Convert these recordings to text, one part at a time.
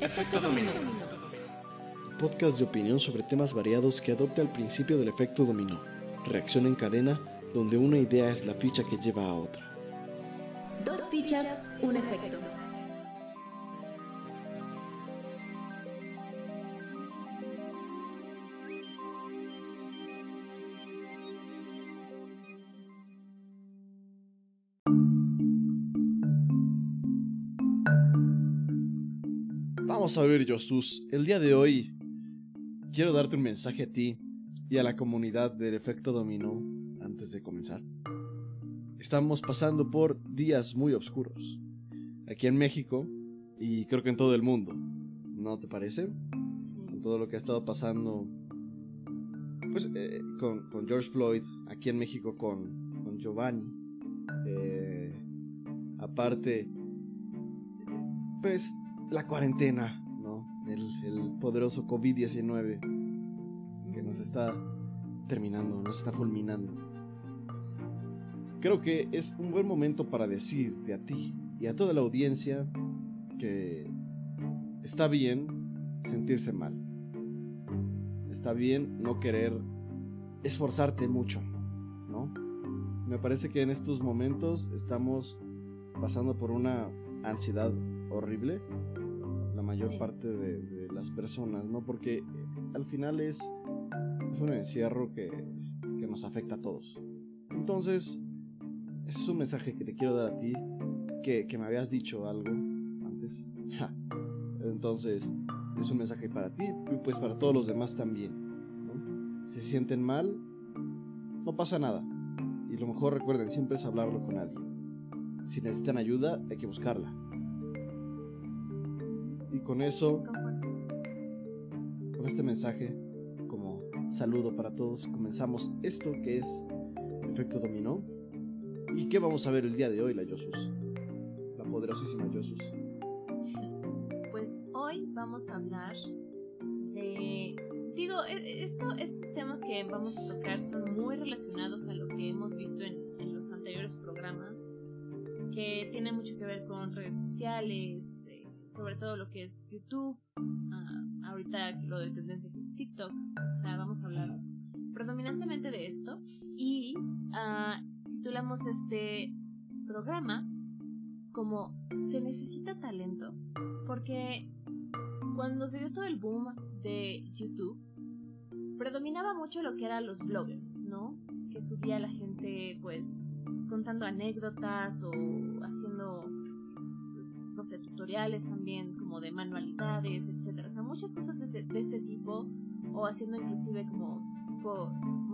Efecto dominó. Podcast de opinión sobre temas variados que adopta el principio del efecto dominó. Reacción en cadena, donde una idea es la ficha que lleva a otra. Dos fichas, un efecto. Vamos a ver, Josus. El día de hoy quiero darte un mensaje a ti y a la comunidad del efecto dominó antes de comenzar. Estamos pasando por días muy oscuros. Aquí en México y creo que en todo el mundo. ¿No te parece? Con todo lo que ha estado pasando. Pues eh, con, con George Floyd, aquí en México con, con Giovanni. Eh, aparte, pues la cuarentena, ¿no? El, poderoso COVID-19 que nos está terminando, nos está fulminando. Creo que es un buen momento para decirte a ti y a toda la audiencia que está bien sentirse mal. Está bien no querer esforzarte mucho, ¿no? Me parece que en estos momentos estamos pasando por una ansiedad horrible mayor Sí. parte de, de las personas, ¿no? Porque al final es, es un encierro que, que nos afecta a todos. Entonces, ese es un mensaje que te quiero dar a ti, que, que me habías dicho algo antes. Ja. Entonces, es un mensaje para ti y pues para todos los demás también. ¿no? Si se sienten mal, no pasa nada. Y lo mejor recuerden siempre es hablarlo con alguien. Si necesitan ayuda, hay que buscarla. Y con eso, con este mensaje, como saludo para todos, comenzamos esto que es Efecto Dominó. ¿Y qué vamos a ver el día de hoy, la Yosus? La poderosísima Yosus. Pues hoy vamos a hablar de... Digo, e- esto, estos temas que vamos a tocar son muy relacionados a lo que hemos visto en, en los anteriores programas, que tienen mucho que ver con redes sociales, sobre todo lo que es YouTube, ah, ahorita lo de tendencia que es TikTok, o sea, vamos a hablar predominantemente de esto y ah, titulamos este programa como Se necesita talento porque cuando se dio todo el boom de YouTube, predominaba mucho lo que eran los bloggers, ¿no? Que subía la gente, pues, contando anécdotas o haciendo, no sé, tutoriales también, como de manualidades, etcétera. O sea, muchas cosas de, de este tipo, o haciendo inclusive como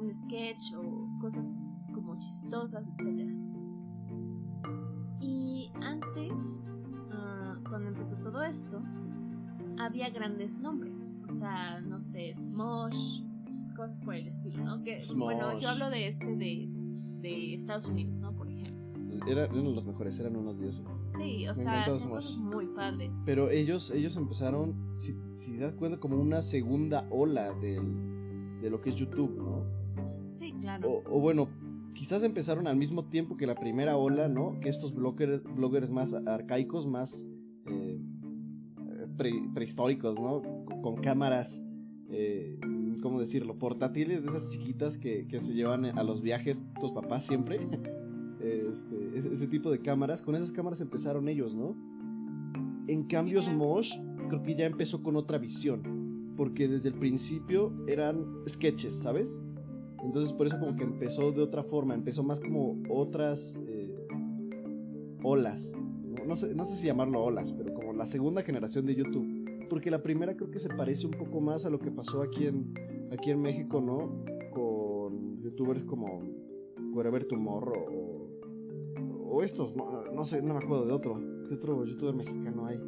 un sketch o cosas como chistosas, etcétera. Y antes, ah, cuando empezó todo esto, había grandes nombres. O sea, no sé, Smosh, cosas por el estilo, ¿no? Que, bueno, yo hablo de este de, de Estados Unidos, ¿no? Por ejemplo. Era- eran los mejores, eran unos dioses. Sí, o Me sea, son cosas muy padres. Pero ellos, ellos empezaron, si, si das cuenta, como una segunda ola del- de lo que es YouTube, ¿no? Sí, claro. O, o bueno, quizás empezaron al mismo tiempo que la primera ola, ¿no? Que estos bloggers, bloggers más arcaicos, más eh, pre- prehistóricos, ¿no? Con, con cámaras, eh, ¿cómo decirlo? Portátiles de esas chiquitas que, que se llevan a los viajes tus papás siempre. Ese, ese tipo de cámaras, con esas cámaras empezaron ellos, ¿no? En cambio. Smosh creo que ya empezó con otra visión, porque desde el principio eran sketches, ¿sabes? Entonces por eso como que empezó de otra forma, empezó más como otras eh, olas. No, No sé, no sé si llamarlo olas, pero como la segunda generación de YouTube. Porque la primera creo que se parece un poco más a lo que pasó aquí en, aquí en México, ¿no? Con youtubers como Wherever Tomorrow o, estos, no, no sé, no me acuerdo de otro. ¿Qué otro youtuber mexicano hay?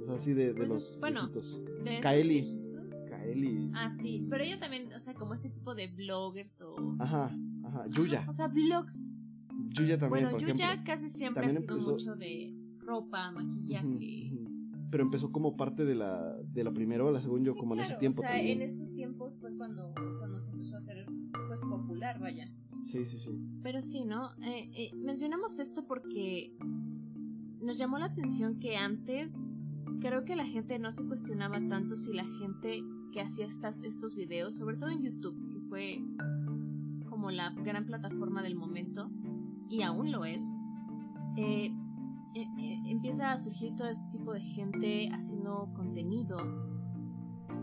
O sea, así de, de Pues, los bueno. viejitos. De Kaeli. viejitos. Kaeli. Ah, sí, pero ella también, o sea, como este tipo de bloggers o... Ajá, ajá. Yuya. O sea, vlogs. Yuya también, bueno, por Yuya ejemplo. casi siempre También ha sido empezó- mucho de ropa, maquillaje. Ujú, ujú. Pero empezó como parte de la, de la primera ola, según yo, Sí, como en ese claro, tiempo O sea, también. en esos tiempos fue cuando, cuando se empezó a hacer pues popular, vaya. Sí, sí, sí. Pero sí, ¿no? Eh, eh, mencionamos esto porque nos llamó la atención que antes creo que la gente no se cuestionaba tanto si la gente que hacía estas, estos videos, sobre todo en YouTube, que fue como la gran plataforma del momento, y aún lo es, eh, empieza a surgir todo este tipo de gente haciendo contenido.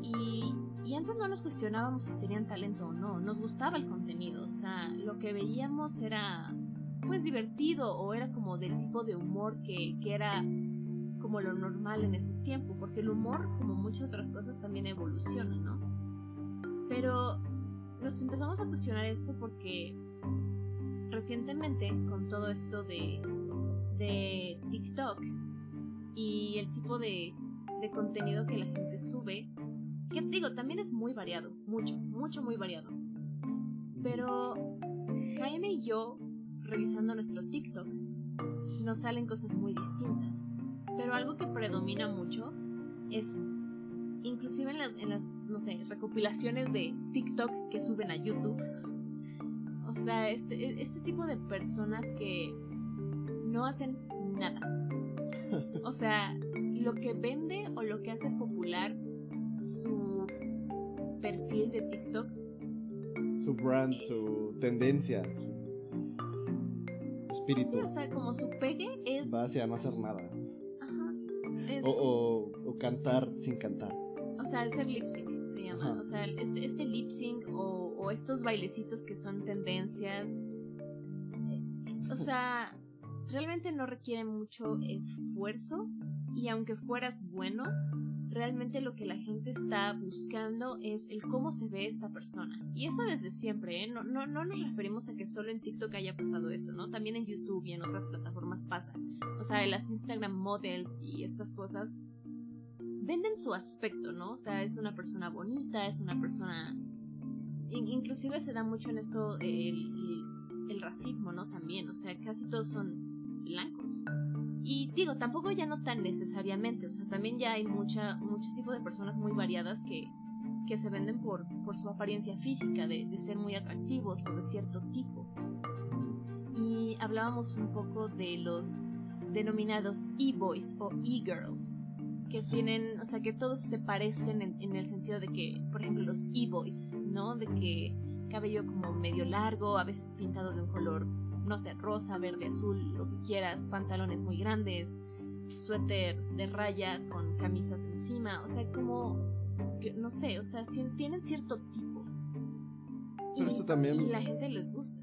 Y, y antes no nos cuestionábamos si tenían talento o no, nos gustaba el contenido, o sea, lo que veíamos era pues divertido o era como del tipo de humor que, que era como lo normal en ese tiempo, porque el humor, como muchas otras cosas, también evoluciona, ¿no? Pero nos empezamos a cuestionar esto porque recientemente, con todo esto de, de TikTok y el tipo de, de contenido que la gente sube, que digo, también es muy variado, mucho, mucho, muy variado. Pero Jaime y yo, revisando nuestro TikTok, nos salen cosas muy distintas. Pero algo que predomina mucho es, inclusive en las, en las, no sé, recopilaciones de TikTok que suben a YouTube. O sea, este, este tipo de personas que no hacen nada. O sea, lo que vende o lo que hace popular su perfil de TikTok. Su brand, su tendencia, su espíritu. Sí, o sea, como su pegue es... Va hacia no hacer nada. Ajá. Es, O, o, o cantar sin cantar. O sea, es el lip sync se llama. Ajá. O sea, este, este lip sync o, o estos bailecitos que son tendencias. eh, O sea, realmente no requiere mucho esfuerzo. Y aunque fueras bueno, realmente lo que la gente está buscando es el cómo se ve esta persona. Y eso desde siempre, ¿eh? No, no, no nos referimos a que solo en TikTok haya pasado esto, ¿no? También en YouTube y en otras plataformas pasa. O sea, las Instagram models y estas cosas venden su aspecto, ¿no? O sea, es una persona bonita, es una persona... in- Inclusive se da mucho en esto el, el- el racismo, ¿no? También, o sea, casi todos son blancos. Y digo, tampoco ya no tan necesariamente, o sea, también ya hay mucha, mucho tipo de personas muy variadas que, que se venden por, por su apariencia física, de, de ser muy atractivos o de cierto tipo. Y hablábamos un poco de los denominados e-boys o e-girls, que tienen, o sea, que todos se parecen en, en el sentido de que, por ejemplo, los e-boys, ¿no? De que cabello como medio largo, a veces pintado de un color, no sé, rosa, verde, azul, lo que quieras, pantalones muy grandes, suéter de rayas con camisas encima, o sea, como, no sé, o sea, tienen cierto tipo. Pero esto también- y la gente les gusta.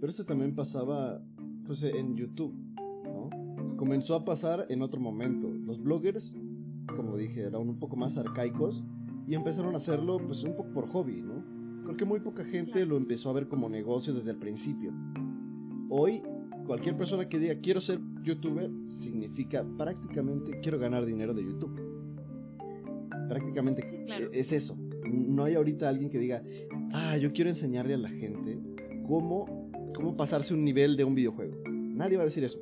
Pero eso también pasaba pues en YouTube, ¿no? Comenzó a pasar en otro momento. Los bloggers, como dije, eran un poco más arcaicos y empezaron a hacerlo pues un poco por hobby, ¿no? Creo que muy poca gente lo empezó a ver como negocio desde el principio. Hoy, cualquier persona que diga quiero ser youtuber significa prácticamente quiero ganar dinero de YouTube. Prácticamente Sí, claro. es eso. No hay ahorita alguien que diga, ah, yo quiero enseñarle a la gente cómo, cómo pasarse un nivel de un videojuego. Nadie va a decir eso.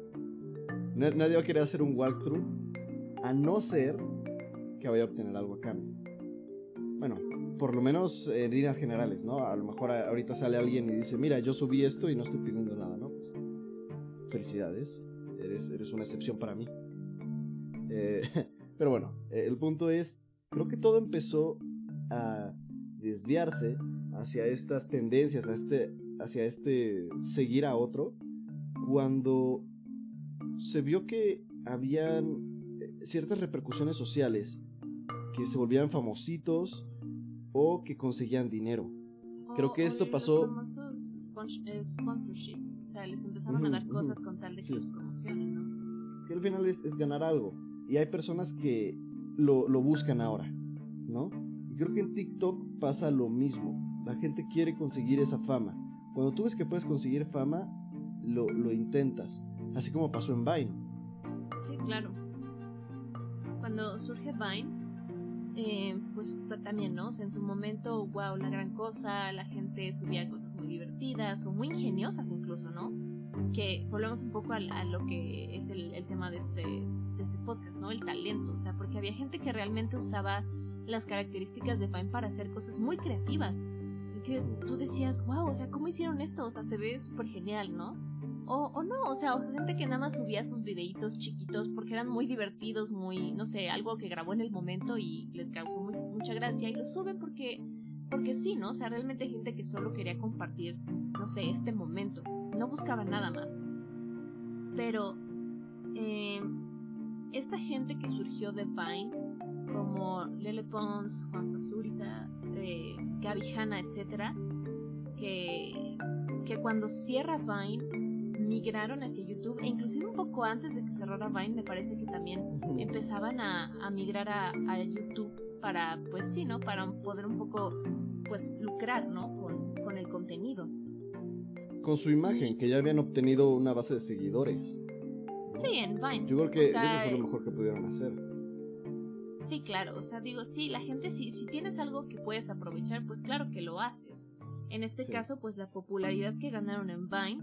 Na- nadie va a querer hacer un walkthrough a no ser que vaya a obtener algo a cambio. Bueno, por lo menos en líneas generales, ¿no? A lo mejor ahorita sale alguien y dice, mira, yo subí esto y no estoy pidiendo nada, ¿no? Pues, felicidades, eres, eres una excepción para mí. Eh, pero bueno, el punto es, creo que todo empezó a desviarse hacia estas tendencias, a este, hacia este seguir a otro, cuando se vio que habían eh, ciertas repercusiones sociales que se volvían famositos o que conseguían dinero. Creo que esto los pasó- famosos spon- eh, sponsorships, o sea, les empezaron a Ujú, dar ujú, cosas con tal de que sí. los promocionen, ¿no? Que al final es, es ganar algo. Y hay personas que lo, lo buscan ahora, ¿no? Y creo que en TikTok pasa lo mismo. La gente quiere conseguir esa fama. Cuando tú ves que puedes conseguir fama, lo, lo intentas. Así como pasó en Vine. Sí, claro. Cuando surge Vine, eh, pues también, ¿no? O sea, en su momento, wow, la gran cosa, la gente subía cosas muy divertidas o muy ingeniosas incluso, ¿no? Que volvemos un poco a, lo que es el, tema de este, de este podcast, ¿no? El talento, o sea, porque había gente que realmente usaba las características de Vine para hacer cosas muy creativas. Y que tú decías, wow, o sea, ¿cómo hicieron esto? O sea, se ve genial, ¿no? O, no, o sea, gente que nada más subía sus videitos chiquitos porque eran muy divertidos, muy, no sé, algo que grabó en el momento y les causó mucha gracia y lo suben porque, porque sí, ¿no? O sea, realmente gente que solo quería compartir, no sé, este momento, no buscaba nada más. Pero, eh, esta gente que surgió de Vine, como Lele Pons, Juan Pazurita, eh, Gaby Hanna, etc., que, que cuando cierra Vine migraron hacia YouTube e inclusive un poco antes de que cerrara Vine me parece que también empezaban a, migrar a, YouTube para pues sí, ¿no? Para poder un poco pues lucrar, ¿no? Con, con el contenido. Con su imagen, que ya habían obtenido una base de seguidores. Sí, en Vine. Yo creo que eso fue lo mejor que pudieron hacer. Sí, claro, o sea, digo, sí, la gente, si, si tienes algo que puedes aprovechar, pues claro que lo haces. En este caso, pues la popularidad que ganaron en Vine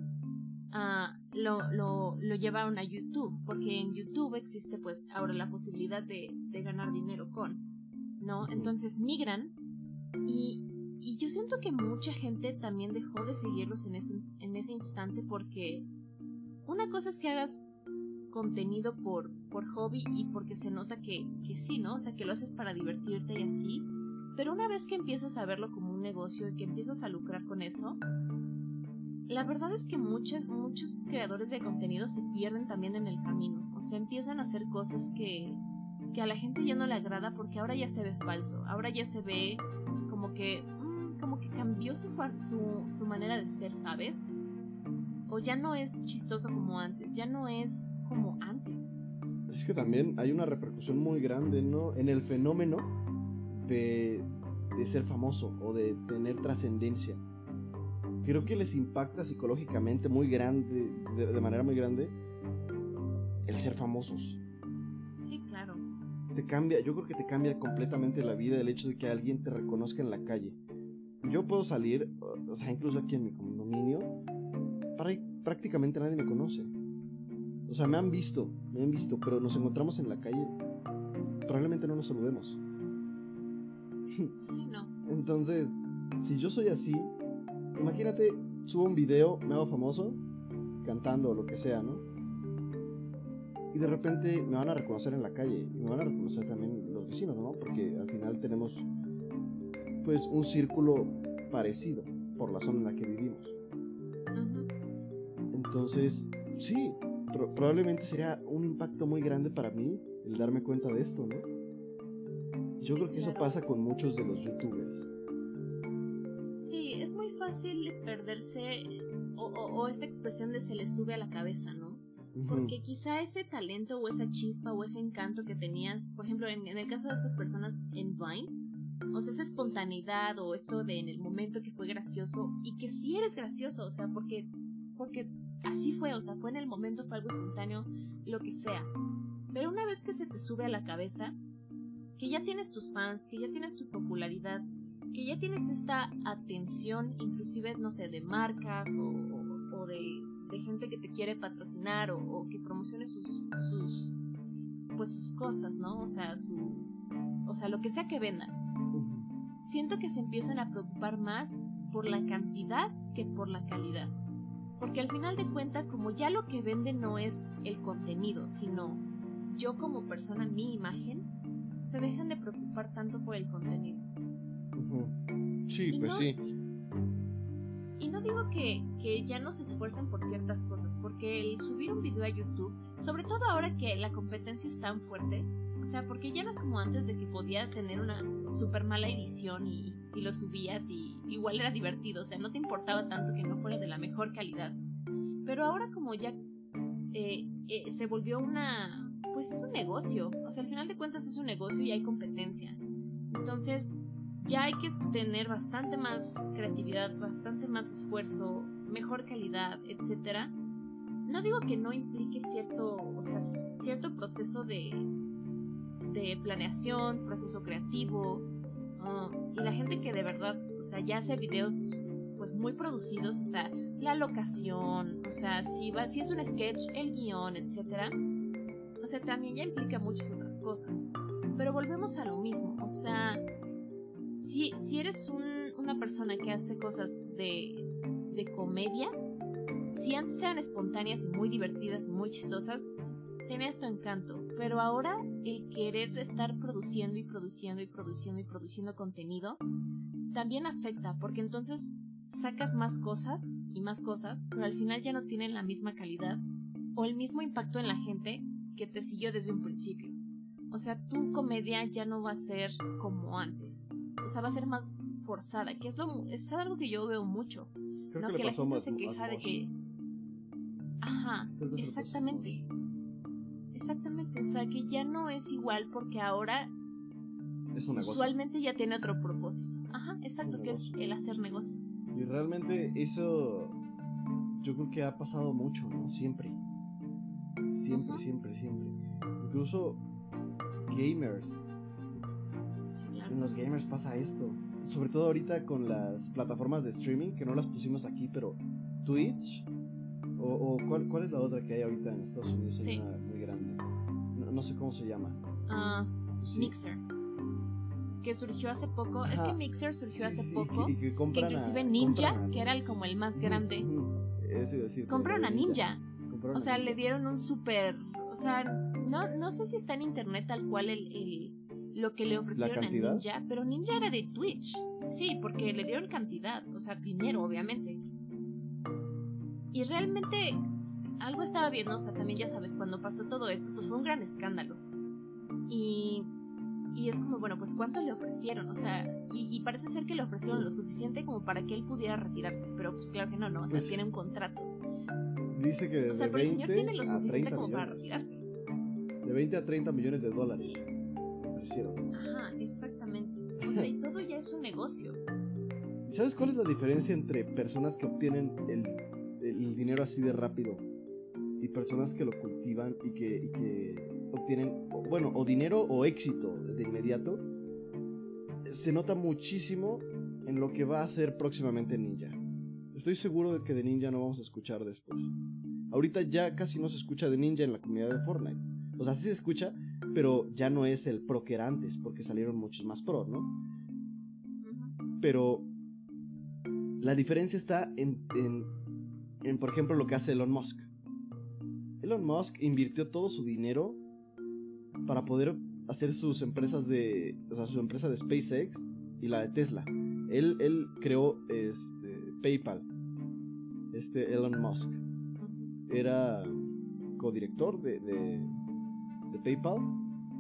uh, lo, lo, lo, llevaron a YouTube, porque en YouTube existe pues ahora la posibilidad de, de ganar dinero con, ¿no? Entonces migran y, y, yo siento que mucha gente también dejó de seguirlos en ese, en ese instante porque una cosa es que hagas contenido por, por hobby y porque se nota que, que sí, ¿no? O sea, que lo haces para divertirte y así. Pero una vez que empiezas a verlo como un negocio y que empiezas a lucrar con eso, la verdad es que muchos, muchos creadores de contenido se pierden también en el camino. O sea, empiezan a hacer cosas que, que a la gente ya no le agrada porque ahora ya se ve falso. Ahora ya se ve como que, mm, como que cambió su, su, su manera de ser, ¿sabes? O ya no es chistoso como antes, ya no es como antes. Es que también hay una repercusión muy grande, ¿no? En el fenómeno de, de ser famoso o de tener trascendencia. Creo que les impacta psicológicamente muy grande, de, manera muy grande, el ser famosos. Sí, claro. Te cambia, yo creo que te cambia completamente la vida el hecho de que alguien te reconozca en la calle. Yo puedo salir, o sea, incluso aquí en mi condominio, para, prácticamente nadie me conoce. O sea, me han visto, me han visto, pero nos encontramos en la calle. Probablemente no nos saludemos. Sí, no. Entonces, si yo soy así, imagínate, subo un video, me hago famoso, cantando o lo que sea, ¿no? Y de repente me van a reconocer en la calle y me van a reconocer también los vecinos, ¿no? Porque al final tenemos, pues, un círculo parecido por la zona en la que vivimos. Entonces, sí, probablemente sería un impacto muy grande para mí el darme cuenta de esto, ¿no? Yo creo que eso pasa con muchos de los youtubers. Fácil perderse o, esta expresión de se le sube a la cabeza, ¿no? Porque quizá ese talento o esa chispa o ese encanto que tenías, por ejemplo, en, el caso de estas personas en Vine, o sea, esa espontaneidad o esto de en el momento que fue gracioso y que sí eres gracioso, o sea, porque, porque así fue, o sea, fue en el momento, fue algo espontáneo, lo que sea. Pero una vez que se te sube a la cabeza, que ya tienes tus fans, que ya tienes tu popularidad, ya tienes esta atención, inclusive, no sé, de marcas o, de, gente que te quiere patrocinar o, que promocione sus, sus, pues sus cosas, ¿no? O sea, su, o sea, lo que sea que vendan. Siento que se empiezan a preocupar más por la cantidad que por la calidad. Porque al final de cuentas, como ya lo que vende no es el contenido, sino yo como persona, mi imagen, se dejan de preocupar tanto por el contenido. Sí, pues sí. Y no digo que, que, ya no se esfuercen por ciertas cosas, porque el subir un video a YouTube, sobre todo ahora que la competencia es tan fuerte, o sea, porque ya no es como antes de que podía tener una super mala edición y y lo subías y igual era divertido, o sea, no te importaba tanto que no fuera de la mejor calidad. Pero ahora como ya eh, eh, se volvió una, pues es un negocio, o sea, al final de cuentas es un negocio y hay competencia. Entonces, ya hay que tener bastante más creatividad, bastante más esfuerzo, mejor calidad, etcétera. No digo que no implique cierto, o sea, cierto proceso de, de planeación, proceso creativo, y la gente que de verdad, o sea, ya hace videos pues muy producidos, o sea, la locación, o sea, si va, si es un sketch, el guion, etcétera, o sea, también ya implica muchas otras cosas. Pero volvemos a lo mismo, o sea, si, eres una persona que hace cosas de, comedia, si antes eran espontáneas y muy divertidas muy chistosas, pues, tiene esto encanto. Pero ahora el querer estar produciendo y produciendo y produciendo y produciendo contenido también afecta, porque entonces sacas más cosas y más cosas, pero al final ya no tienen la misma calidad o el mismo impacto en la gente que te siguió desde un principio. O sea, tu comedia ya no va a ser como antes. O sea, va a ser más forzada, que es, lo, es algo que yo veo mucho. Creo ¿no? que, que la gente se queja de que... Ajá, exactamente. Exactamente, o sea que ya no es igual porque ahora Es un negocio. usualmente ya tiene otro propósito. Ajá, exacto, que es el hacer negocio. Y realmente eso yo creo que ha pasado mucho, ¿no? Siempre. Siempre, siempre, siempre. Incluso gamers. Claro. En los gamers pasa esto. Sobre todo ahorita con las plataformas de streaming, que no las pusimos aquí, pero Twitch. O, o ¿cuál, cuál es la otra que hay ahorita en Estados Unidos? Hay Sí. una muy grande. No, no sé cómo se llama. Ah, Sí. Mixer. Que surgió hace poco. Es que Mixer surgió Sí, hace poco. que, y que que compran a- inclusive Ninja, que era el como el más grande. Eso iba a decir. compraron a Ninja. Compraron O a sea, Ninja. le dieron un súper. O sea, no, no sé si está en internet tal cual el, el- lo que le ofrecieron a? Ninja, pero Ninja era de Twitch. Sí, porque le dieron cantidad, o sea, dinero, obviamente. Y realmente algo estaba viendo, o sea, también ya sabes, cuando pasó todo esto, pues fue un gran escándalo. Y, y es como, bueno, pues ¿cuánto le ofrecieron? O sea, y, y parece ser que le ofrecieron lo suficiente como para que él pudiera retirarse, pero pues claro que no, no, o sea, Pues, tiene un contrato. Dice que O sea, de pero el 20 señor tiene lo suficiente 30 como para retirarse. De 20 a 30 millones de dólares. Sí. Ajá, exactamente. O sea, y todo ya es un negocio. ¿Y ¿Sabes cuál es la diferencia entre personas que obtienen el, el dinero así de rápido y personas que lo cultivan y que, y que obtienen, bueno, o dinero o éxito de inmediato? Se nota muchísimo en lo que va a hacer próximamente Ninja. Estoy seguro de que de Ninja no vamos a escuchar después. Ahorita ya casi no se escucha de Ninja en la comunidad de Fortnite. O sea, sí se escucha, pero ya no es el pro que era antes, porque salieron muchos más pro, ¿no? Pero la diferencia está en, en, en, por ejemplo, lo que hace Elon Musk. Elon Musk invirtió todo su dinero para poder hacer sus empresas de, o sea, su empresa de SpaceX y la de Tesla. Él, él creó este, PayPal, este Elon Musk. Era codirector de, de, de PayPal,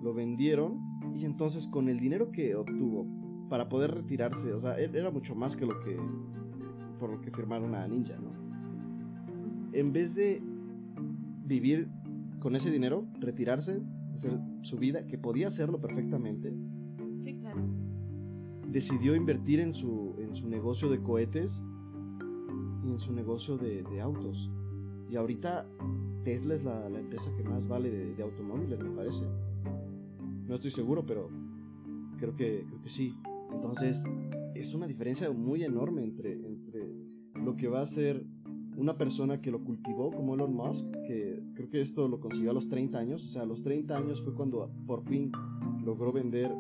lo vendieron y entonces con el dinero que obtuvo para poder retirarse, o sea, él era mucho más que lo que por lo que firmaron a Ninja, ¿no? En vez de vivir con ese dinero, retirarse, hacer su vida, que podía hacerlo perfectamente, Sí, claro. decidió invertir en su, en su negocio de cohetes y en su negocio de, de autos. Y ahorita Tesla es la, la empresa que más vale de, de automóviles, me parece. No estoy seguro, pero creo que, creo que sí. Entonces, es una diferencia muy enorme entre, entre lo que va a ser una persona que lo cultivó como Elon Musk, que creo que esto lo consiguió a los 30 años. O sea, a los 30 años fue cuando por fin logró vender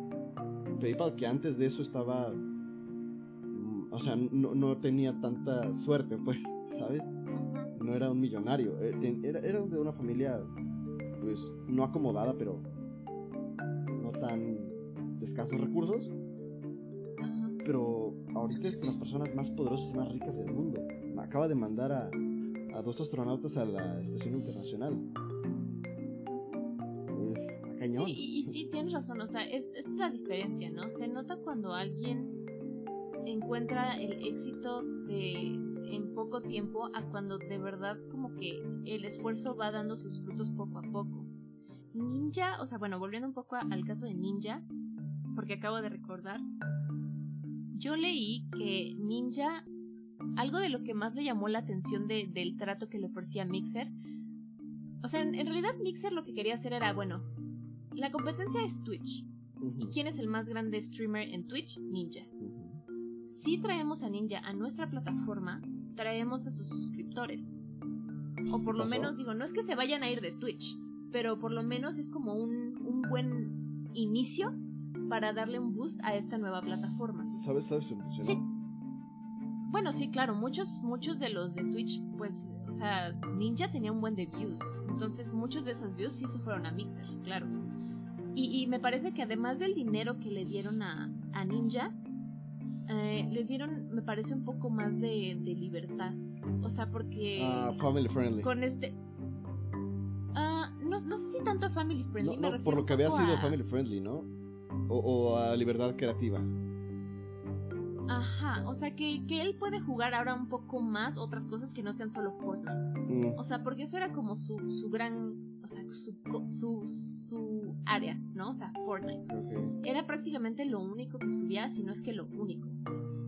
PayPal, que antes de eso estaba. O sea, no, no tenía tanta suerte, pues, ¿sabes? No era un millonario. eh, Era, era de una familia, pues, no acomodada, pero no tan de escasos recursos. Pero ahorita es de las personas más poderosas y más ricas del mundo. Acaba de mandar a, a dos astronautas a la estación internacional. Es cañón. Sí, y, y sí, tienes razón, o sea, es, esta es la diferencia, ¿no? Se nota cuando alguien encuentra el éxito de en poco tiempo a cuando de verdad como que el esfuerzo va dando sus frutos poco a poco. Ninja, o sea, bueno, volviendo un poco al caso de Ninja, porque acabo de recordar, yo leí que Ninja, algo de lo que más le llamó la atención de- del trato que le ofrecía Mixer, o sea, en, en realidad Mixer lo que quería hacer era, bueno, la competencia es Twitch. ¿Y quién es el más grande streamer en Twitch? Ninja. Si traemos a Ninja a nuestra plataforma, traemos a sus suscriptores. O por lo ¿Pasó? menos, digo, no es que se vayan a ir de Twitch, pero por lo menos es como un, un buen inicio para darle un boost a esta nueva plataforma. ¿Sabes, sabes si funcionó? Sí. bueno, sí, claro, muchos, muchos de los de Twitch, pues, o sea, Ninja tenía un buen de views. Entonces, muchos de esas views sí se fueron a Mixer, claro. Y, me parece que además del dinero que le dieron a, a Ninja, eh, le dieron, me parece, un poco más de, de libertad. O sea, porque. Ah, family friendly. Con este. Ah, no, no, sé si tanto family friendly. No, por lo que había sido family friendly, ¿no? O, o a libertad creativa. Ajá, o sea que, que, él puede jugar ahora un poco más otras cosas que no sean solo Fortnite. Mm. O sea, porque eso era como su, su gran, o sea, su, su, su área, ¿no? O sea, Fortnite. Era prácticamente lo único que subía, si no es que lo único.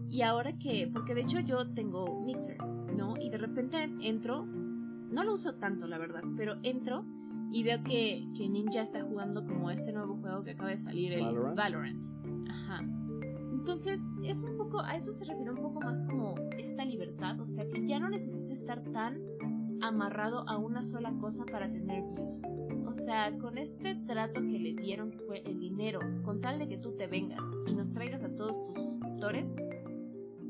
Y ahora que, porque de hecho yo tengo Mixer, ¿no? Y de repente entro, no lo uso tanto, la verdad, pero entro y veo que, que Ninja está jugando como este nuevo juego que acaba de salir, el Valorant. Ajá. Entonces, es un poco, a eso se refiere un poco más como esta libertad, o sea, que ya no necesita estar tan amarrado a una sola cosa para tener views. O sea, con este trato que le dieron, que fue el dinero, con tal de que tú te vengas y nos traigas a todos tus suscriptores,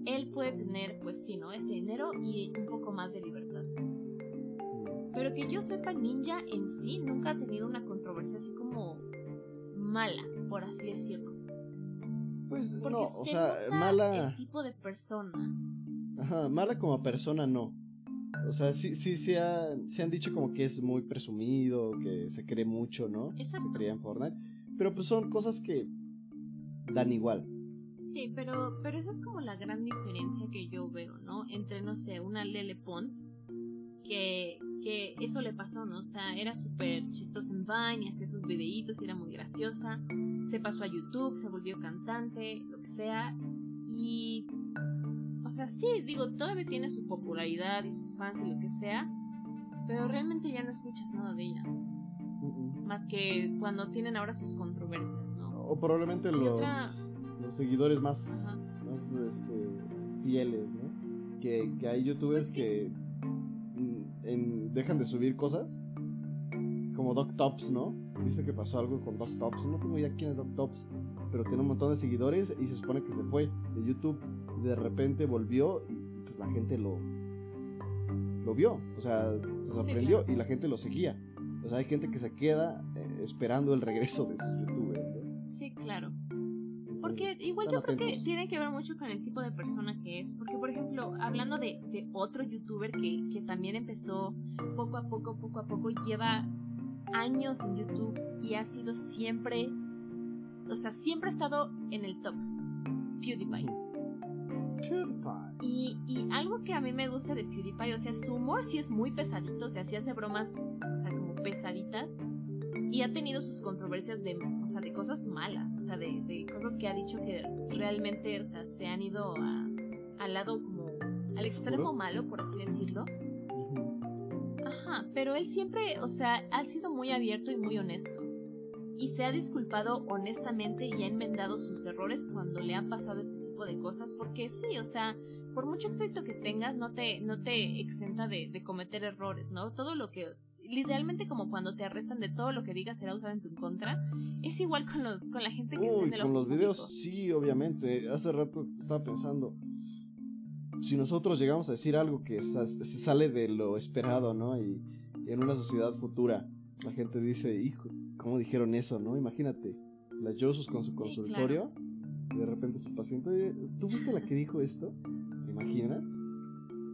él puede tener, pues sí, ¿no? Este dinero y un poco más de libertad. Pero que yo sepa, Ninja en sí nunca ha tenido una controversia así como mala, por así decirlo. Pues no, o sea, mala. El tipo de persona. Ajá, mala como persona no. O sea, sí, sí, se, han dicho como que es muy presumido, que se cree mucho, ¿no? Exacto. Se cree en Fortnite. Pero pues son cosas que dan igual. Sí, pero, pero esa es como la gran diferencia que yo veo, ¿no? Entre, no sé, una Lele Pons, que, que eso le pasó, ¿no? O sea, era súper chistosa en Vine, hacía sus videitos y era muy graciosa se pasó a YouTube, se volvió cantante, lo que sea. Y, o sea, sí, digo, todavía tiene su popularidad y sus fans y lo que sea, pero realmente ya no escuchas nada de ella. Más que cuando tienen ahora sus controversias, ¿no? O probablemente los, los seguidores más, más este, fieles, ¿no? Que, que hay youtubers pues que dejan de subir cosas, como Doc Tops, ¿no? dice que pasó algo con Doc Tops. No tengo idea quién es Doc Tops, pero tiene un montón de seguidores y se supone que se fue de YouTube. De repente volvió y pues la gente lo, lo vio. O sea, se sorprendió y la gente lo seguía. O sea, hay gente que se queda eh, esperando el regreso de sus youtubers. Sí, claro. Porque igual yo creo que tiene que ver mucho con el tipo de persona que es. Porque, por ejemplo, hablando de, de otro youtuber que, que, también empezó poco a poco, poco a poco, lleva años en YouTube y ha sido siempre, o sea, siempre ha estado en el top. PewDiePie. PewDiePie. Y, y algo que a mí me gusta de PewDiePie, o sea, su humor sí es muy pesadito, o sea, sí hace bromas, o sea, como pesaditas. Y ha tenido sus controversias de, o sea, de cosas malas, o sea, de, de cosas que ha dicho que realmente, o sea, se han ido a, al lado como, al extremo malo, por así decirlo pero él siempre, o sea, ha sido muy abierto y muy honesto. Y se ha disculpado honestamente y ha enmendado sus errores cuando le han pasado este tipo de cosas, porque sí, o sea, por mucho éxito que tengas, no te, no te exenta de, cometer errores, ¿no? Todo lo que literalmente como cuando te arrestan de todo lo que digas será usado en tu contra. Es igual con los con la gente que está en el con los videos sí, obviamente. Hace rato estaba pensando si nosotros llegamos a decir algo que se sale de lo esperado, ¿no? Y, en una sociedad futura la gente dice, hijo, ¿cómo dijeron eso, no? Imagínate, la Josus con su consultorio, y de repente su paciente, ¿tú fuiste la que dijo esto? ¿Te imaginas?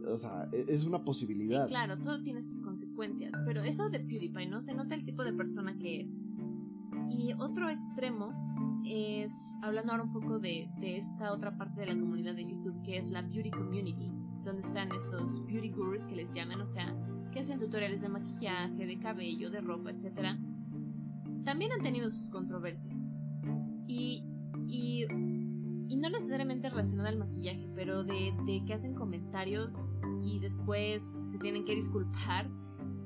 O sea, e, es una posibilidad. Sí, claro, todo tiene sus consecuencias, pero eso de PewDiePie, ¿no? Se nota el tipo de persona que es. Y otro extremo es, hablando ahora un poco de, esta otra parte de la comunidad de YouTube, que es la Beauty Community, donde están estos beauty gurus que les llaman, o sea, que hacen tutoriales de maquillaje, de cabello, de ropa, etc. También han tenido sus controversias. Y, y, y no necesariamente relacionado al maquillaje, pero de, de que hacen comentarios y después se tienen que disculpar.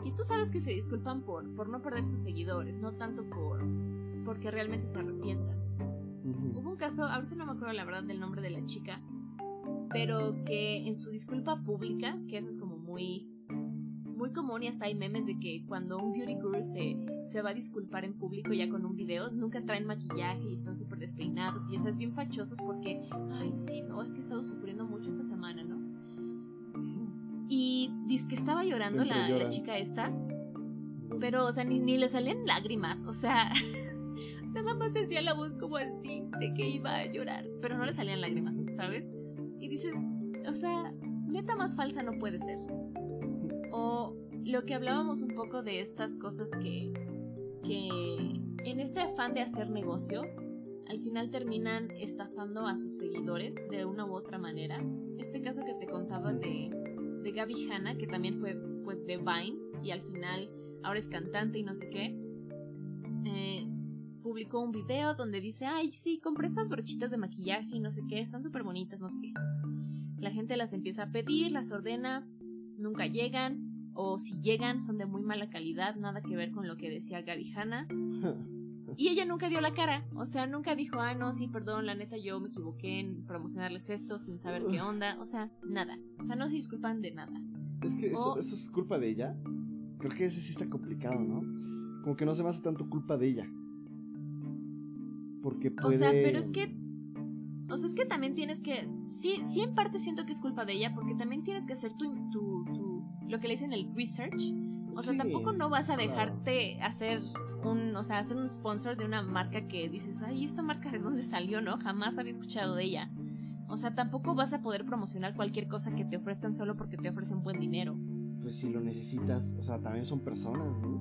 Y tú sabes que se disculpan por, por no perder sus seguidores, no tanto por porque realmente se arrepientan. Hubo un caso, ahorita no me acuerdo la verdad del nombre de la chica, pero que en su disculpa pública, que eso es como muy muy común y hasta hay memes de que cuando un beauty guru se, se va a disculpar en público ya con un video, nunca traen maquillaje y están súper despeinados y esas bien fachosos porque, ay sí, no, es que he estado sufriendo mucho esta semana, ¿no? Y dice que estaba llorando la, la, chica esta. Pero, o sea, ni, ni le salían lágrimas. O sea, nada más decía la voz como así, de que iba a llorar. Pero no le salían lágrimas, ¿sabes? Y dices, o sea, neta más falsa no puede ser. O lo que hablábamos un poco de estas cosas que, que en este afán de hacer negocio, al final terminan estafando a sus seguidores de una u otra manera. Este caso que te contaba de, de Gaby Hanna, que también fue pues de Vine y al final ahora es cantante y no sé qué, eh, publicó un video donde dice, ay, sí, compré estas brochitas de maquillaje y no sé qué, están súper bonitas, no sé qué. La gente las empieza a pedir, las ordena, nunca llegan, o si llegan son de muy mala calidad, nada que ver con lo que decía Gaby Hanna. Y ella nunca dio la cara, o sea, nunca dijo, ah, no, sí, perdón, la neta yo me equivoqué en promocionarles esto sin saber qué onda, o sea, nada, o sea, no se disculpan de nada. Es que eso, eso es culpa de ella. Creo que ese sí está complicado, ¿no? Como que no se me hace tanto culpa de ella. Porque puede... O sea, pero es que o sea, es que también tienes que. Sí, sí, en parte siento que es culpa de ella, porque también tienes que hacer tu, tu lo que le dicen el research. O sea, tampoco no vas a dejarte hacer un. O sea, hacer un sponsor de una marca que dices, ay, ¿esta marca de dónde salió? No, jamás había escuchado de ella. O sea, tampoco vas a poder promocionar cualquier cosa que te ofrezcan solo porque te ofrecen buen dinero. Pues si lo necesitas, o sea, también son personas, ¿no?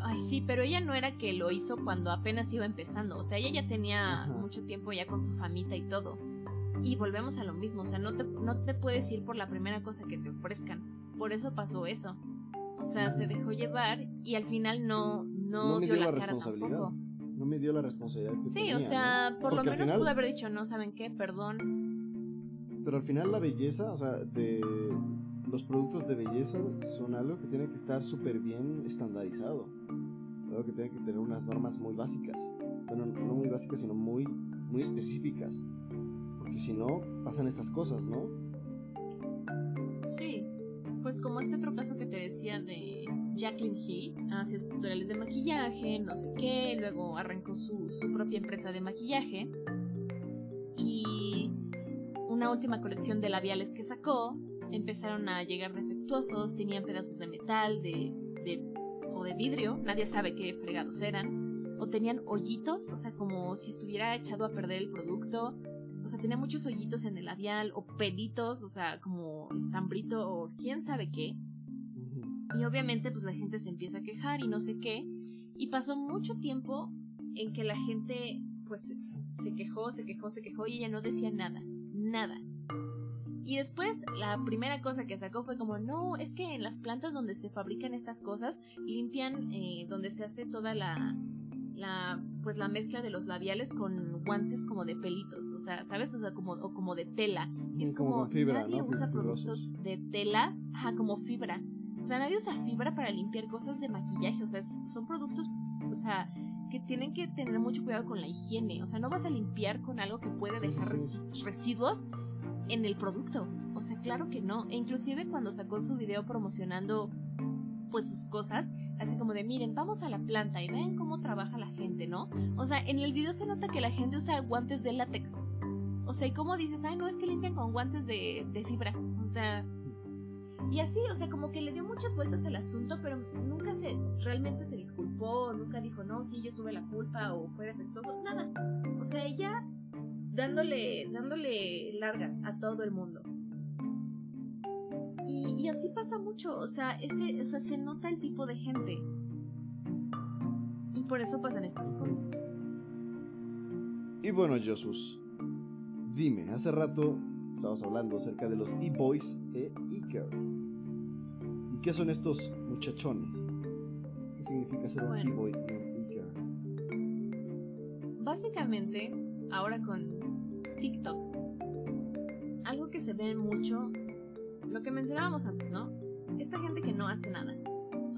Ay, sí, pero ella no era que lo hizo cuando apenas iba empezando. O sea, ella ya tenía mucho tiempo ya con su famita y todo. Y volvemos a lo mismo. O sea, no te, no te puedes ir por la primera cosa que te ofrezcan. Por eso pasó eso. O sea, se dejó llevar y al final no, no, dio, la, cara tampoco. No me dio la responsabilidad que Sí, o sea, por lo menos pudo haber dicho, no, ¿saben qué? Perdón. Pero al final la belleza, o sea, de los productos de belleza son algo que tiene que estar súper bien estandarizado. Algo que tiene que tener unas normas muy básicas. Bueno, no muy básicas, sino muy, muy específicas. Porque si no, pasan estas cosas, ¿no? Sí. Pues como este otro caso que te decía de Jacqueline He, hacía sus tutoriales de maquillaje, no sé qué, luego arrancó su, su propia empresa de maquillaje. Y una última colección de labiales que sacó empezaron a llegar defectuosos, tenían pedazos de metal, de, o de vidrio, nadie sabe qué fregados eran, o tenían hoyitos, o sea, como si estuviera echado a perder el producto, o sea, tenía muchos hoyitos en el labial, o pelitos, o sea, como estambrito, o quién sabe qué. Y obviamente, pues la gente se empieza a quejar y no sé qué, y pasó mucho tiempo en que la gente, pues, se quejó, se quejó, se quejó, y ella no decía nada, nada. Y después la primera cosa que sacó fue como, no, es que en las plantas donde se fabrican estas cosas, limpian eh, donde se hace toda la, la, pues la mezcla de los labiales con guantes como de pelitos, o sea, ¿sabes? O sea, como, o como de tela. es como, nadie usa productos de tela, ajá, como fibra. O sea, nadie usa fibra para limpiar cosas de maquillaje, o sea, son productos, o sea, que tienen que tener mucho cuidado con la higiene. O sea, no vas a limpiar con algo que puede dejar residuos en el producto. O sea, claro que no. E inclusive cuando sacó su video promocionando pues sus cosas, así como de miren, vamos a la planta y vean cómo trabaja la gente, ¿no? O sea, en el video se nota que la gente usa guantes de látex. O sea, y cómo dices, ay, no, es que limpian con guantes de, de fibra. O sea, y así, o sea, como que le dio muchas vueltas al asunto, pero nunca se realmente se disculpó, nunca dijo, no, sí, yo tuve la culpa o fue defectuoso, nada. O sea, ella dándole, dándole largas a todo el mundo. Y, así pasa mucho, o sea, este, o sea, se nota el tipo de gente. Y por eso pasan estas cosas. Y bueno, Josus, dime, hace rato estábamos hablando acerca de los e-boys e e-girls. ¿Y qué son estos muchachones? ¿Qué significa ser un e-boy y un e-girl? Básicamente, ahora con TikTok, algo que se ve mucho, lo que mencionábamos antes, ¿no? Esta gente que no hace nada.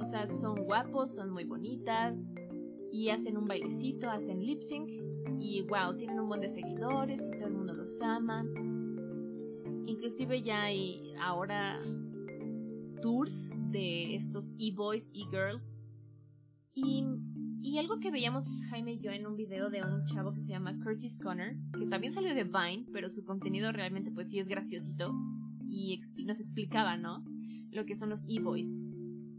O sea, son guapos, son muy bonitas y hacen un bailecito, hacen lip sync y wow, tienen un buen de seguidores y todo el mundo los ama. Inclusive ya hay ahora tours de estos e-boys, e-girls. Y y algo que veíamos Jaime y yo en un video de un chavo que se llama Curtis Connor, que también salió de Vine, pero su contenido realmente pues sí es graciosito. Y nos explicaba, ¿no? Lo que son los e-boys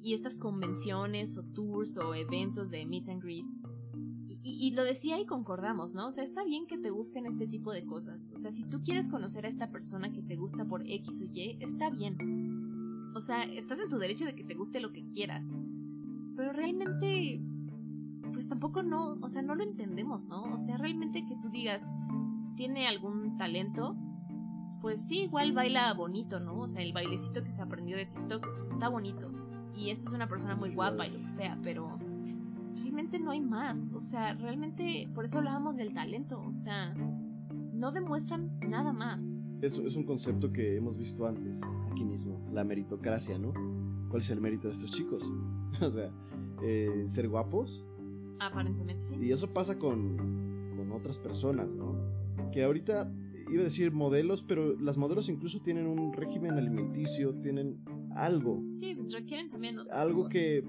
y estas convenciones o tours o eventos de meet and greet. Y, lo decía y concordamos, ¿no? O sea, está bien que te gusten este tipo de cosas. O sea, si tú quieres conocer a esta persona que te gusta por X o Y, está bien. O sea, estás en tu derecho de que te guste lo que quieras. Pero realmente, pues tampoco no, o sea, no lo entendemos, ¿no? O sea, realmente que tú digas, tiene algún talento, pues sí, igual baila bonito, ¿no? O sea, el bailecito que se aprendió de TikTok, pues está bonito. Y esta es una persona muy guapa y lo que sea, pero realmente no hay más. O sea, realmente, por eso hablábamos del talento. O sea, no demuestran nada más. Eso es un concepto que hemos visto antes, aquí mismo, la meritocracia, ¿no? ¿Cuál es el mérito de estos chicos? o sea, eh, ser guapos. Aparentemente sí. Y eso pasa con, con otras personas, ¿no? Que ahorita iba a decir modelos, pero las modelos incluso tienen un régimen alimenticio, tienen algo. Sí, requieren también algo que...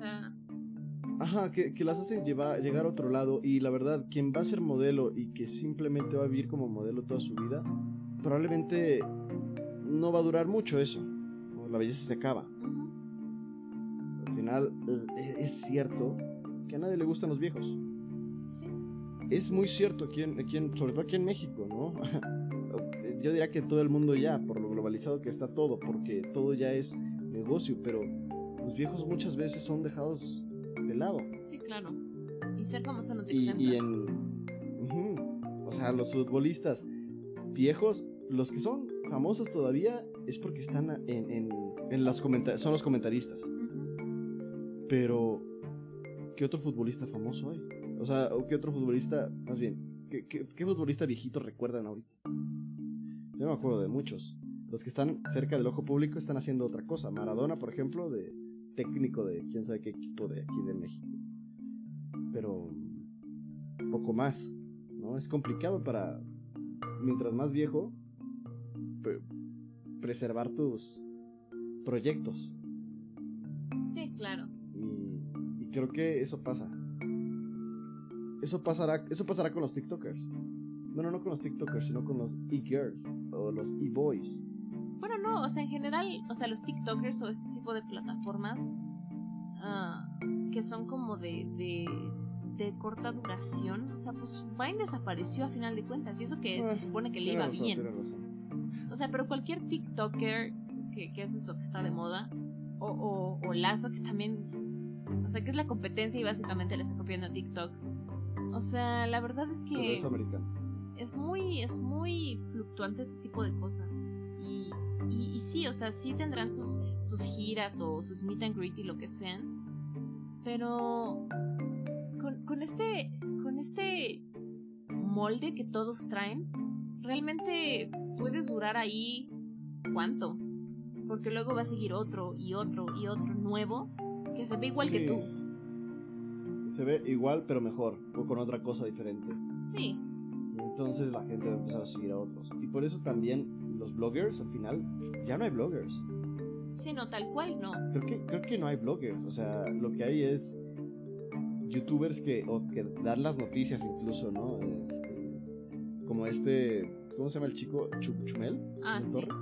Ajá, que, que, las hacen llevar, llegar a otro lado y la verdad, quien va a ser modelo y que simplemente va a vivir como modelo toda su vida, probablemente no va a durar mucho eso. La belleza se acaba. Al final, e, es cierto que a nadie le gustan los viejos. Sí. Es muy cierto, aquí aquí sobre todo aquí en México, ¿no? yo diría que todo el mundo ya, por lo globalizado que está todo, porque todo ya es negocio, pero los viejos muchas veces son dejados de lado. Sí, claro. Y ser famoso no te y, y en, O sea, los futbolistas viejos, los que son famosos todavía es porque están en, en, en las son los comentaristas. Pero, ¿qué otro futbolista famoso hay? O sea, ¿qué otro futbolista, más bien, ¿qué, qué futbolista viejito recuerdan ahorita? Yo me acuerdo de muchos. Los que están cerca del ojo público están haciendo otra cosa. Maradona, por ejemplo, de técnico de quién sabe qué equipo de aquí de México. Pero poco más, ¿no? Es complicado para, mientras más viejo, preservar tus proyectos. Sí, claro. Y, y, creo que eso pasa. Eso pasará, eso pasará con los TikTokers. Bueno, no con los TikTokers, sino con los e-girls o los e-boys. Bueno, no, o sea, en general, o sea, los TikTokers o este tipo de plataformas uh, que son como de, de, de, corta duración, o sea, pues Vine desapareció a final de cuentas y eso que se supone que le iba bien. O sea, pero cualquier TikToker, que, que, eso es lo que está de moda, o, o, o Lazo, que también, o sea, que es la competencia y básicamente le está copiando a TikTok. O sea, la verdad es que... es americano es muy, es muy fluctuante este tipo de cosas. Y, y, sí, o sea, sí tendrán sus, sus giras o sus meet and greet y lo que sean. Pero con, con este, con este molde que todos traen, realmente puedes durar ahí cuánto. Porque luego va a seguir otro y otro y otro nuevo que se ve igual que tú. Se ve igual pero mejor o con otra cosa diferente. Sí, entonces la gente va a empezar a seguir a otros. Y por eso también los bloggers, al final, ya no hay bloggers. Sí, no, tal cual no. Creo que, creo que no hay bloggers. O sea, lo que hay es youtubers que, o que dan las noticias incluso, ¿no? Este, como este, ¿cómo se llama el chico? Chumel. Ah, sí. Torres.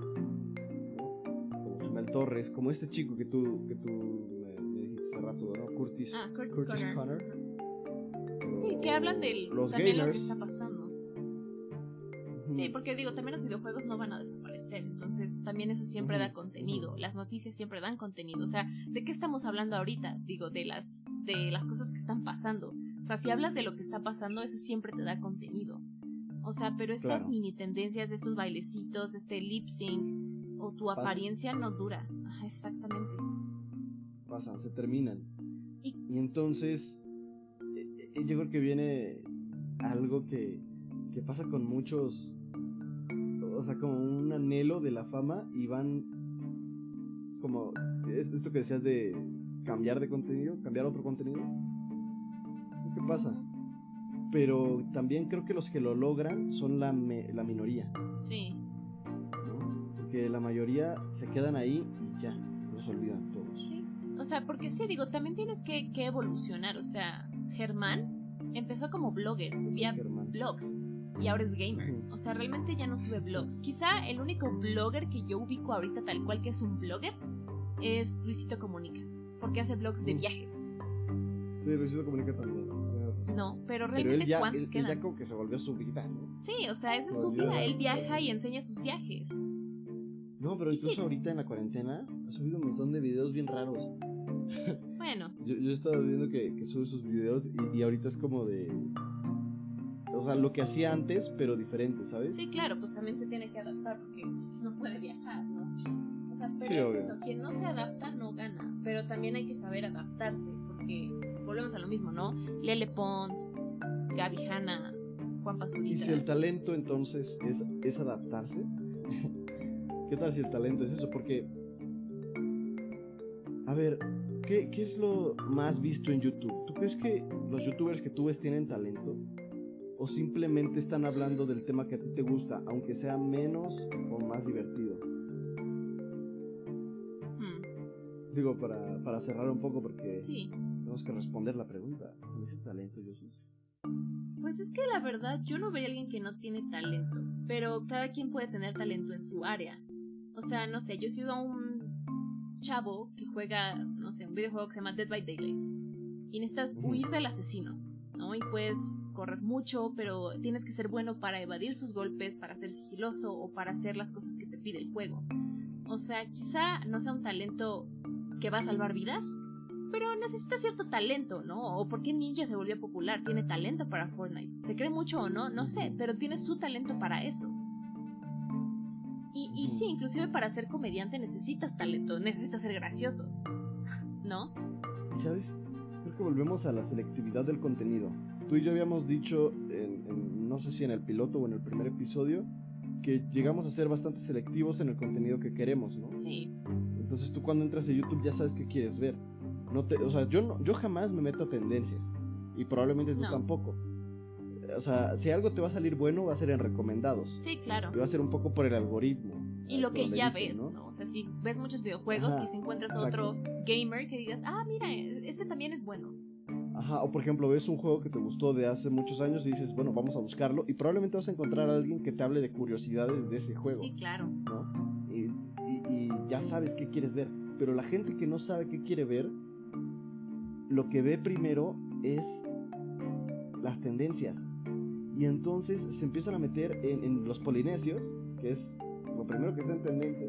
Como Chumel Torres, como este chico que tú, que tú me, dijiste hace rato, ¿no? Curtis, ah, Curtis, Connor. Sí, que hablan de los también lo que está pasando. Sí, porque digo, también los videojuegos no van a desaparecer, entonces también eso siempre da contenido, las noticias siempre dan contenido, o sea, ¿de qué estamos hablando ahorita? Digo, de las de las cosas que están pasando. O sea, si hablas de lo que está pasando, eso siempre te da contenido. O sea, pero estas mini tendencias, estos bailecitos, este lip sync o tu apariencia no dura. Ajá, exactamente. Pasan, se terminan. Y, y entonces, eh, eh, yo creo que viene algo que, que pasa con muchos o sea, como un anhelo de la fama y van como es esto que decías de cambiar de contenido, cambiar otro contenido. ¿Qué pasa? Pero también creo que los que lo logran son la, la minoría. Sí. Porque la mayoría se quedan ahí y ya, los olvidan todos. Sí. O sea, porque sí, digo, también tienes que, que evolucionar. O sea, Germán empezó como blogger, subía blogs y ahora es gamer. O sea, realmente ya no sube blogs. Quizá el único blogger que yo ubico ahorita tal cual que es un blogger es Luisito Comunica, porque hace blogs de viajes. Sí, Luisito Comunica también. No, pero realmente pero ¿cuántos él, quedan? ya como que se volvió su vida, ¿no? Sí, o sea, esa es su vida. Él viaja y enseña sus viajes. No, pero incluso ahorita en la cuarentena ha subido un montón de videos bien raros. Bueno. yo, yo he estado viendo que, que sube sus videos y, y, ahorita es como de... O sea, lo que hacía antes, pero diferente, ¿sabes? Sí, claro, pues también se tiene que adaptar porque no puede viajar, ¿no? O sea, pero sí, es eso, quien no se adapta no gana, pero también hay que saber adaptarse, porque volvemos a lo mismo, ¿no? Lele Pons, Gaby Hanna, Juan Pazurita. ¿Y si el talento entonces es, es adaptarse? ¿Qué tal si el talento es eso? Porque, a ver, ¿qué, ¿qué, es lo más visto en YouTube? ¿Tú crees que los youtubers que tú ves tienen talento? ¿O simplemente están hablando del tema que a ti te gusta, aunque sea menos o más divertido? Hmm. Digo, para, para, cerrar un poco, porque sí. tenemos que responder la pregunta. ¿Se dice talento, Jesús? Pues es que la verdad, yo no veo a alguien que no tiene talento, pero cada quien puede tener talento en su área. O sea, no sé, yo he sido un chavo que juega, no sé, un videojuego que se llama Dead by Daylight. Y necesitas huir del asesino, ¿no? Y puedes correr mucho, pero tienes que ser bueno para evadir sus golpes, para ser sigiloso o para hacer las cosas que te pide el juego. O sea, quizá no sea un talento que va a salvar vidas, pero necesita cierto talento, ¿no? O por qué Ninja se volvió popular, tiene talento para Fortnite. ¿Se cree mucho o no? No sé, pero tiene su talento para eso. Y, y sí, inclusive para ser comediante necesitas talento, necesitas ser gracioso. ¿No? ¿Sabes? Que volvemos a la selectividad del contenido. Tú y yo habíamos dicho, en, en, no sé si en el piloto o en el primer episodio, que llegamos a ser bastante selectivos en el contenido que queremos, ¿no? Sí. Entonces tú cuando entras a YouTube ya sabes qué quieres ver. No te, o sea, yo, no, yo jamás me meto a tendencias. Y probablemente tú No. tampoco. O sea, si algo te va a salir bueno, va a ser en recomendados. Sí, claro. Y va a ser un poco por el algoritmo. Y lo que ya dicen, ves, ¿no? ¿no? O sea, si ves muchos videojuegos Ajá, y si encuentras otro gamer que digas, ah, mira, este también es bueno. Ajá, o por ejemplo, ves un juego que te gustó de hace muchos años y dices, bueno, vamos a buscarlo. Y probablemente vas a encontrar a alguien que te hable de curiosidades de ese juego. Sí, claro. ¿no? Y, y- y ya sabes qué quieres ver. Pero la gente que no sabe qué quiere ver, lo que ve primero es las tendencias. Y entonces se empiezan a meter en, en los polinesios, que es primero que está en tendencia.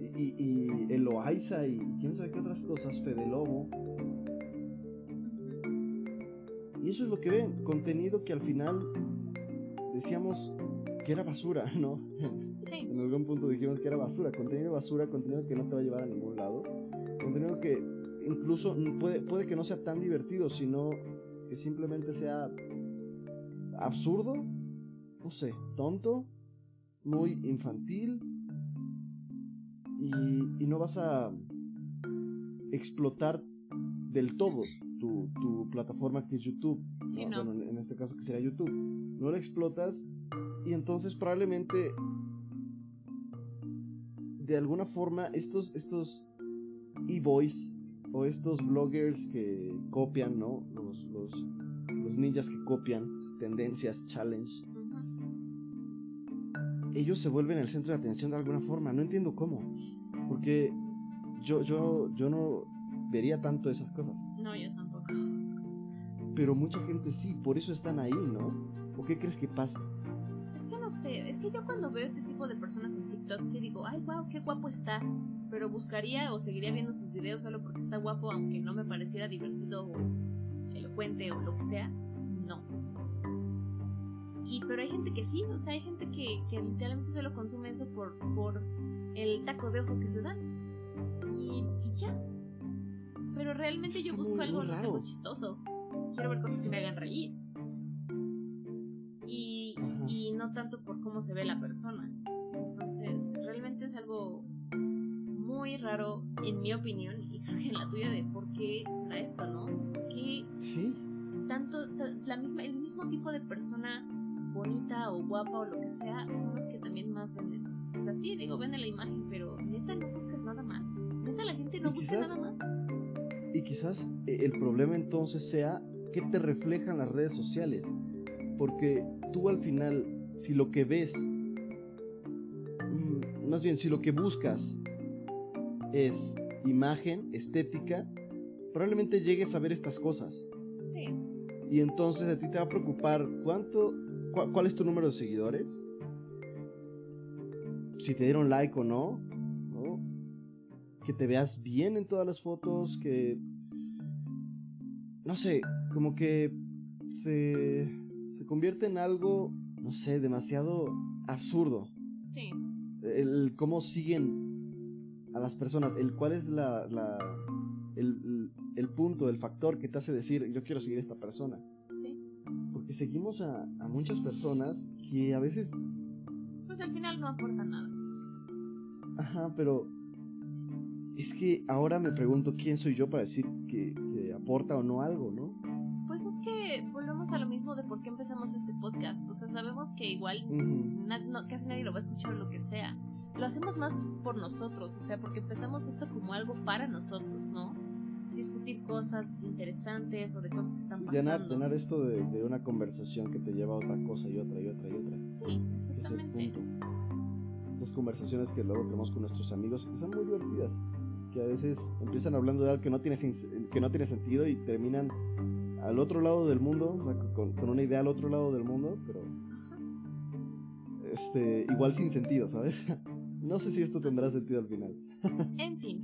Y, y, y el Loaiza y quién sabe qué otras cosas, Fede Lobo. Y eso es lo que ven, contenido que al final decíamos que era basura, ¿no? Sí. En algún punto dijimos que era basura, contenido basura, contenido que no te va a llevar a ningún lado, contenido que incluso puede, puede que no sea tan divertido, sino que simplemente sea absurdo, no sé, tonto, muy infantil y, y no vas a explotar del todo tu, tu plataforma que es YouTube. Sí, no. Bueno, en- este caso que sería YouTube. No la explotas y entonces probablemente de alguna forma estos estos e-boys o estos bloggers que copian, ¿no? Los, los, los ninjas que copian tendencias, challenge. Ellos se vuelven el centro de atención de alguna forma. No entiendo cómo. Porque yo, yo, yo no vería tanto esas cosas. No, yo tampoco. Pero mucha gente sí, por eso están ahí, ¿no? ¿O qué crees que pasa? Es que no sé, es que yo cuando veo este tipo de personas en TikTok sí digo, ay, wow, qué guapo está. Pero buscaría o seguiría viendo sus videos solo porque está guapo, aunque no me pareciera divertido o elocuente o lo que sea. Y pero hay gente que sí, o sea, hay gente que, que literalmente solo consume eso por, por el taco de ojo que se da. Y, y ya. Pero realmente yo busco algo, no sé, algo chistoso. Quiero ver cosas que me hagan reír. Y, y no tanto por cómo se ve la persona. Entonces, realmente es algo muy raro, en mi opinión, y creo que en la tuya, de por qué da esto, ¿no? O sea, ¿por qué Sí. tanto, ta- la misma, el mismo tipo de persona bonita o guapa o lo que sea son los que también más venden? O sea, sí, digo, vende la imagen, pero neta no buscas nada más. Neta la gente no busca quizás- nada más. Y quizás eh, el problema entonces sea qué te reflejan las redes sociales. Porque tú al final, si lo que ves, mm, más bien si lo que buscas es imagen, estética, probablemente llegues a ver estas cosas. Sí. Y entonces a ti te va a preocupar cuánto, cu- cuál es tu número de seguidores, si te dieron like o no, ¿no? que te veas bien en todas las fotos, que no sé, como que se, se convierte en algo, no sé, demasiado absurdo. Sí. El cómo siguen a las personas, el cuál es la, la el, el punto, el factor que te hace decir yo quiero seguir a esta persona. Sí. Porque seguimos a, a muchas personas que a veces, Pues al final no aporta nada. ajá, pero es que ahora me pregunto quién soy yo para decir que, que aporta o no algo, ¿no? Pues es que volvemos a lo mismo de por qué empezamos este podcast. O sea, sabemos que igual Ujú. na- no- casi nadie lo va a escuchar o lo que sea. Lo hacemos más por nosotros, o sea, porque empezamos esto como algo para nosotros, ¿no? Discutir cosas interesantes o de cosas que están Llenar, pasando. llenar esto de, de una conversación que te lleva a otra cosa y otra y otra y otra. Sí, es el exactamente. punto. Estas conversaciones que luego tenemos con nuestros amigos que son muy divertidas. Que a veces empiezan hablando de algo que no tiene, que no tiene sentido y terminan al otro lado del mundo, o sea, con, con una idea al otro lado del mundo, pero Ajá. este, igual sin sentido, ¿sabes? No sé si esto tendrá sentido al final. En fin.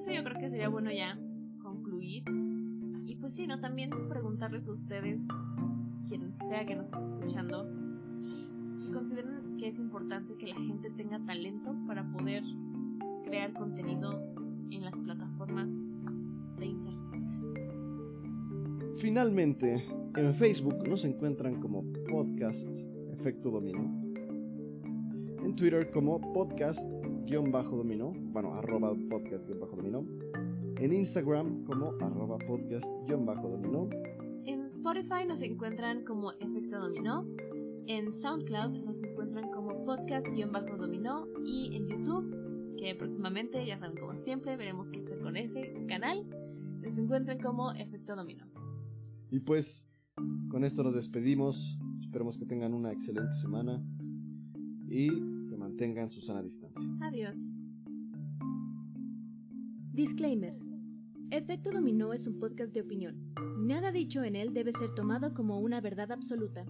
Eso yo creo que sería bueno ya concluir. Y pues sí, ¿no? También preguntarles a ustedes, quien sea que nos esté escuchando, si consideran que es importante que la gente tenga talento para poder crear contenido en las plataformas de internet. Finalmente, en Facebook nos encuentran como podcast Efecto Dominó. En Twitter como podcast-dominó, bueno, arroba podcast-dominó. En Instagram como arroba podcast-dominó. En Spotify nos encuentran como Efecto Dominó. En SoundCloud nos encuentran como podcast-dominó. Y en YouTube, que próximamente, ya saben como siempre, veremos qué hacer con ese canal, nos encuentran como Efecto Dominó. Y pues, con esto nos despedimos. Esperemos que tengan una excelente semana y mantengan su sana distancia. Adiós. Disclaimer. Efecto Dominó es un podcast de opinión. Nada dicho en él debe ser tomado como una verdad absoluta.